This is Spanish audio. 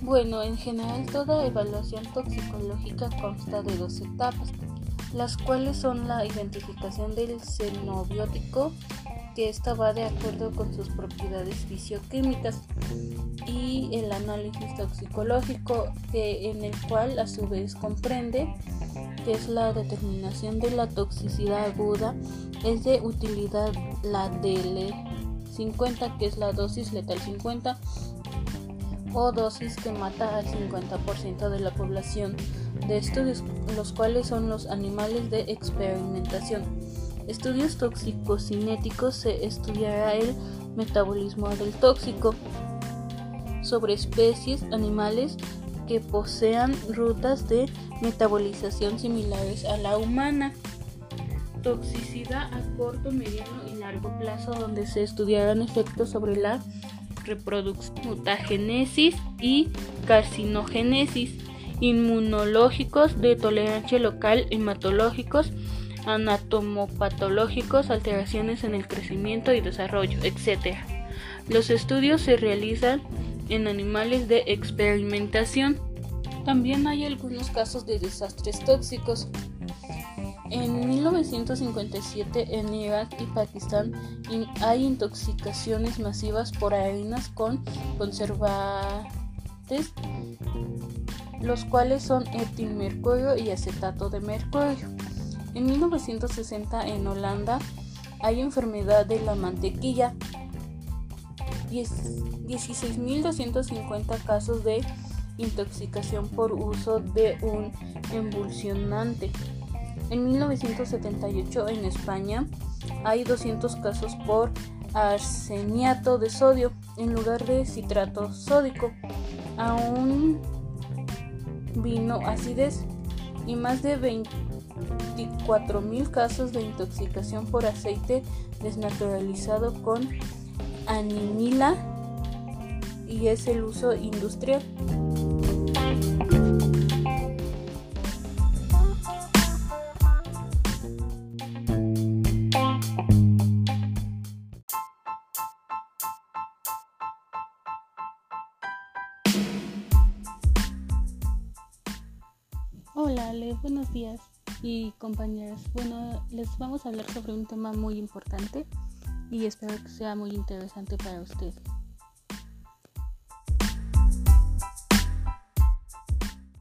Bueno, en general toda evaluación toxicológica consta de dos etapas, las cuales son la identificación del xenobiótico, que esta va de acuerdo con sus propiedades fisioquímicas, y el análisis toxicológico, que en el cual a su vez comprende que es la determinación de la toxicidad aguda, es de utilidad la DL50, que es la dosis letal 50 o dosis que mata al 50% de la población de estudios, los cuales son los animales de experimentación. Estudios tóxico-cinéticos se estudiará el metabolismo del tóxico sobre especies animales que posean rutas de metabolización similares a la humana. Toxicidad a corto, mediano y largo plazo donde se estudiarán efectos sobre la reproducción, mutagénesis y carcinogénesis, inmunológicos, de tolerancia local, hematológicos, anatomopatológicos, alteraciones en el crecimiento y desarrollo, etc. Los estudios se realizan en animales de experimentación. También hay algunos casos de desastres tóxicos. En 1957 en Irak y Pakistán hay intoxicaciones masivas por harinas con conservantes, los cuales son etilmercurio y acetato de mercurio. En 1960 en Holanda hay enfermedad de la mantequilla, 16.250 casos de intoxicación por uso de un emulsionante. En 1978 en España hay 200 casos por arseniato de sodio en lugar de citrato sódico. Aún vino acidez y más de 24.000 casos de intoxicación por aceite desnaturalizado con animila y es el uso industrial. Hola, Ale, buenos días y compañeras. Bueno, les vamos a hablar sobre un tema muy importante y espero que sea muy interesante para ustedes.